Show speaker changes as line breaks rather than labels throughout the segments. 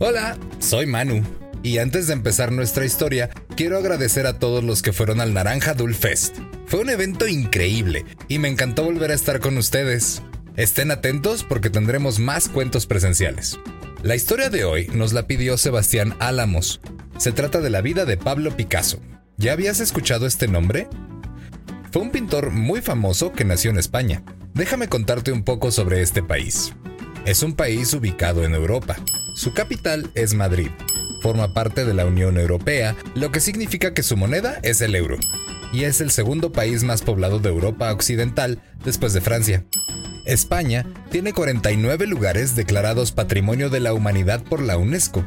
Hola, soy Manu. Y antes de empezar nuestra historia, quiero agradecer a todos los que fueron al Naranja Dul Fest. Fue un evento increíble y me encantó volver a estar con ustedes. Estén atentos porque tendremos más cuentos presenciales. La historia de hoy nos la pidió Sebastián Álamos. Se trata de la vida de Pablo Picasso. ¿Ya habías escuchado este nombre? Fue un pintor muy famoso que nació en España. Déjame contarte un poco sobre este país. Es un país ubicado en Europa. Su capital es Madrid. Forma parte de la Unión Europea, lo que significa que su moneda es el euro. Y es el segundo país más poblado de Europa Occidental después de Francia. España tiene 49 lugares declarados Patrimonio de la Humanidad por la UNESCO,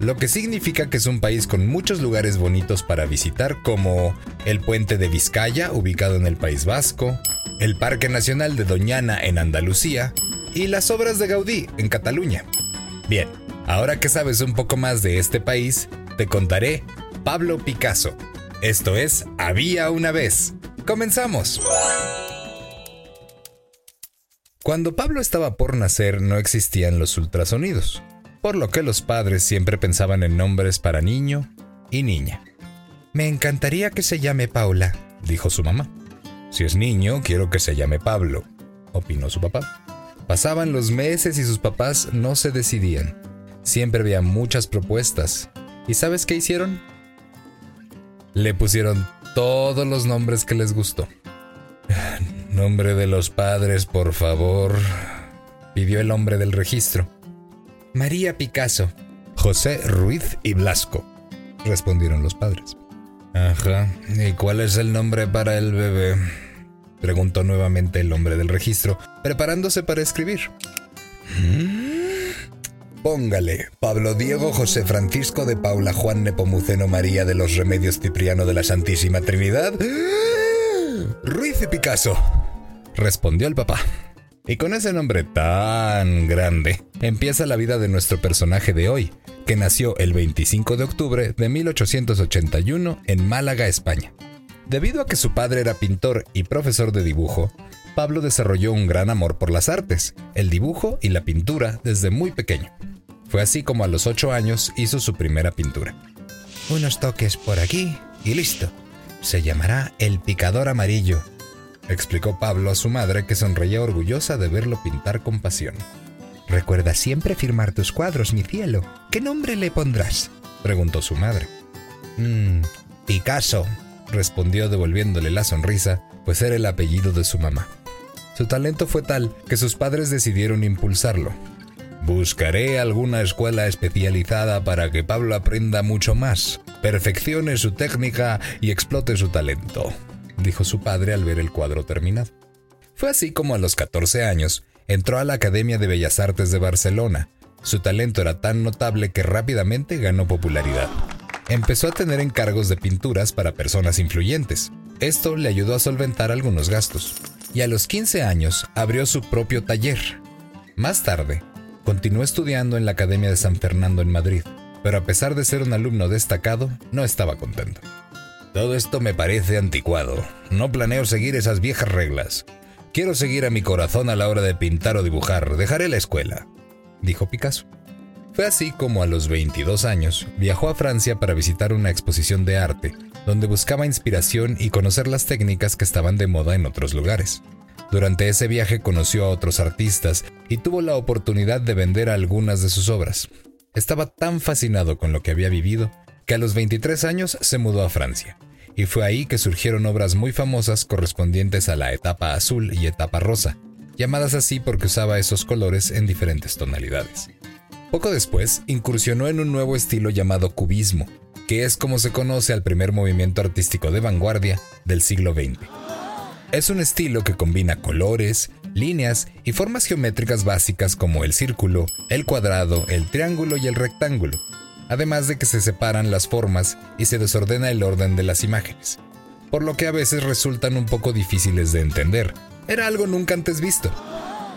lo que significa que es un país con muchos lugares bonitos para visitar como el puente de Vizcaya, ubicado en el País Vasco, el Parque Nacional de Doñana en Andalucía y las obras de Gaudí en Cataluña. Bien, ahora que sabes un poco más de este país, te contaré Pablo Picasso. Esto es Había una vez. Comenzamos. Cuando Pablo estaba por nacer no existían los ultrasonidos, por lo que los padres siempre pensaban en nombres para niño y niña. Me encantaría que se llame Paula, dijo su mamá. Si es niño, quiero que se llame Pablo, opinó su papá. Pasaban los meses y sus papás no se decidían. Siempre había muchas propuestas. ¿Y sabes qué hicieron? Le pusieron todos los nombres que les gustó. Nombre de los padres, por favor, pidió el hombre del registro. María Picasso. José Ruiz y Blasco, respondieron los padres. Ajá, ¿y cuál es el nombre para el bebé? Preguntó nuevamente el hombre del registro, preparándose para escribir. Póngale, Pablo Diego José Francisco de Paula Juan Nepomuceno María de los Remedios Cipriano de la Santísima Trinidad. Ruiz y Picasso, respondió el papá. Y con ese nombre tan grande, empieza la vida de nuestro personaje de hoy, que nació el 25 de octubre de 1881 en Málaga, España. Debido a que su padre era pintor y profesor de dibujo, Pablo desarrolló un gran amor por las artes, el dibujo y la pintura desde muy pequeño. Fue así como a los 8 años hizo su primera pintura. Unos toques por aquí y listo. Se llamará El Picador Amarillo, explicó Pablo a su madre que sonreía orgullosa de verlo pintar con pasión. Recuerda siempre firmar tus cuadros, mi cielo. ¿Qué nombre le pondrás? preguntó su madre. Mmm, Picasso, respondió devolviéndole la sonrisa, pues era el apellido de su mamá. Su talento fue tal que sus padres decidieron impulsarlo. Buscaré alguna escuela especializada para que Pablo aprenda mucho más, perfeccione su técnica y explote su talento, dijo su padre al ver el cuadro terminado. Fue así como a los 14 años entró a la Academia de Bellas Artes de Barcelona. Su talento era tan notable que rápidamente ganó popularidad. Empezó a tener encargos de pinturas para personas influyentes. Esto le ayudó a solventar algunos gastos. Y a los 15 años abrió su propio taller. Más tarde, continuó estudiando en la Academia de San Fernando en Madrid, pero a pesar de ser un alumno destacado, no estaba contento. Todo esto me parece anticuado. No planeo seguir esas viejas reglas. Quiero seguir a mi corazón a la hora de pintar o dibujar. Dejaré la escuela, dijo Picasso. Fue así como a los 22 años viajó a Francia para visitar una exposición de arte, donde buscaba inspiración y conocer las técnicas que estaban de moda en otros lugares. Durante ese viaje conoció a otros artistas y tuvo la oportunidad de vender algunas de sus obras. Estaba tan fascinado con lo que había vivido que a los 23 años se mudó a Francia, y fue ahí que surgieron obras muy famosas correspondientes a la etapa azul y etapa rosa, llamadas así porque usaba esos colores en diferentes tonalidades. Poco después, incursionó en un nuevo estilo llamado cubismo, que es como se conoce al primer movimiento artístico de vanguardia del siglo XX. Es un estilo que combina colores, líneas y formas geométricas básicas como el círculo, el cuadrado, el triángulo y el rectángulo, además de que se separan las formas y se desordena el orden de las imágenes, por lo que a veces resultan un poco difíciles de entender. Era algo nunca antes visto.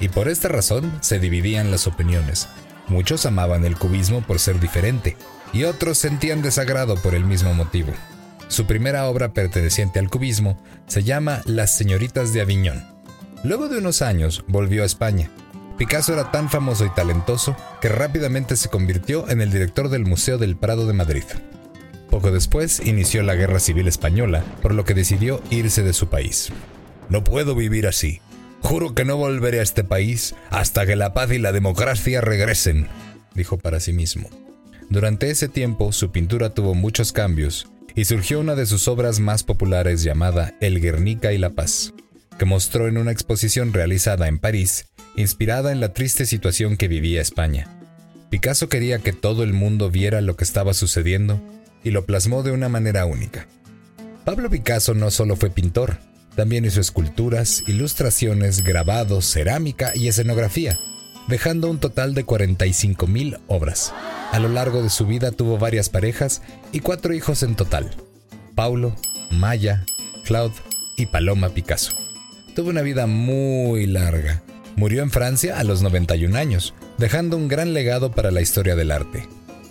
Y por esta razón se dividían las opiniones. Muchos amaban el cubismo por ser diferente, y otros sentían desagrado por el mismo motivo. Su primera obra perteneciente al cubismo se llama Las señoritas de Aviñón. Luego de unos años volvió a España. Picasso era tan famoso y talentoso que rápidamente se convirtió en el director del Museo del Prado de Madrid. Poco después inició la Guerra Civil Española, por lo que decidió irse de su país. No puedo vivir así. Juro que no volveré a este país hasta que la paz y la democracia regresen, dijo para sí mismo. Durante ese tiempo su pintura tuvo muchos cambios y surgió una de sus obras más populares llamada El Guernica y la Paz, que mostró en una exposición realizada en París, inspirada en la triste situación que vivía España. Picasso quería que todo el mundo viera lo que estaba sucediendo y lo plasmó de una manera única. Pablo Picasso no solo fue pintor, también hizo esculturas, ilustraciones, grabados, cerámica y escenografía, dejando un total de 45.000 obras. A lo largo de su vida tuvo varias parejas y cuatro hijos en total. Paulo, Maya, Claude y Paloma Picasso. Tuvo una vida muy larga. Murió en Francia a los 91 años, dejando un gran legado para la historia del arte.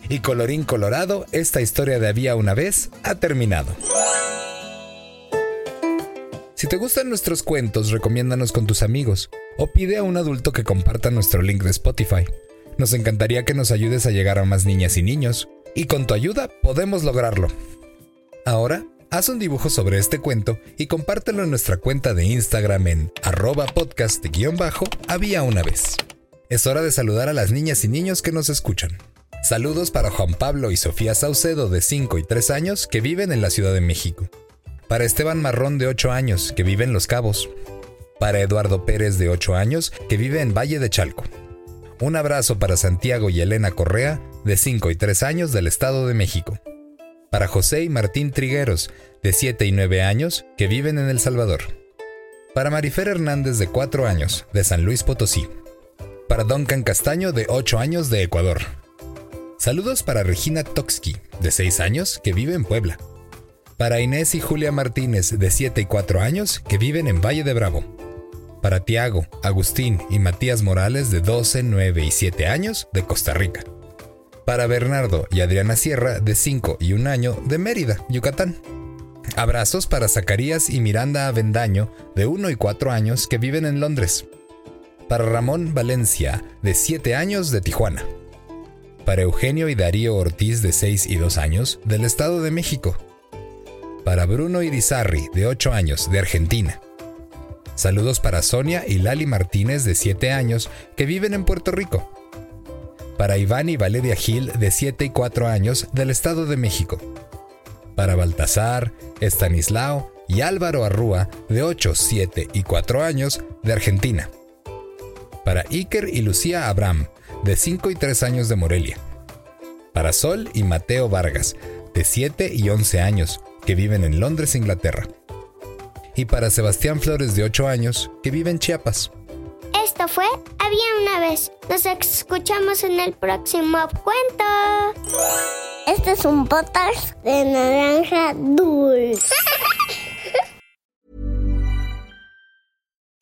Y colorín colorado, esta historia de había una vez ha terminado. Si te gustan nuestros cuentos, recomiéndanos con tus amigos o pide a un adulto que comparta nuestro link de Spotify. Nos encantaría que nos ayudes a llegar a más niñas y niños, y con tu ayuda podemos lograrlo. Ahora, haz un dibujo sobre este cuento y compártelo en nuestra cuenta de Instagram en arroba podcast-bajo había una vez. Es hora de saludar a las niñas y niños que nos escuchan. Saludos para Juan Pablo y Sofía Saucedo de 5 y 3 años que viven en la Ciudad de México. Para Esteban Marrón de 8 años que vive en Los Cabos. Para Eduardo Pérez de 8 años que vive en Valle de Chalco. Un abrazo para Santiago y Elena Correa, de 5 y 3 años del Estado de México. Para José y Martín Trigueros, de 7 y 9 años, que viven en El Salvador. Para Marifer Hernández, de 4 años, de San Luis Potosí. Para Duncan Castaño, de 8 años, de Ecuador. Saludos para Regina Toksky, de 6 años, que vive en Puebla. Para Inés y Julia Martínez, de 7 y 4 años, que viven en Valle de Bravo para Tiago, Agustín y Matías Morales de 12, 9 y 7 años de Costa Rica. Para Bernardo y Adriana Sierra de 5 y 1 año de Mérida, Yucatán. Abrazos para Zacarías y Miranda Avendaño de 1 y 4 años que viven en Londres. Para Ramón Valencia de 7 años de Tijuana. Para Eugenio y Darío Ortiz de 6 y 2 años del Estado de México. Para Bruno Irizarri de 8 años de Argentina Saludos para Sonia y Lali Martínez de 7 años que viven en Puerto Rico. Para Iván y Valeria Gil de 7 y 4 años del Estado de México. Para Baltasar, Estanislao y Álvaro Arrúa de 8, 7 y 4 años de Argentina. Para Iker y Lucía Abraham de 5 y 3 años de Morelia. Para Sol y Mateo Vargas de 7 y 11 años que viven en Londres, Inglaterra y para Sebastián Flores de 8 años, que vive en Chiapas.
Esto fue Había una vez. Nos escuchamos en el próximo cuento. Este es un podcast de naranja dulce.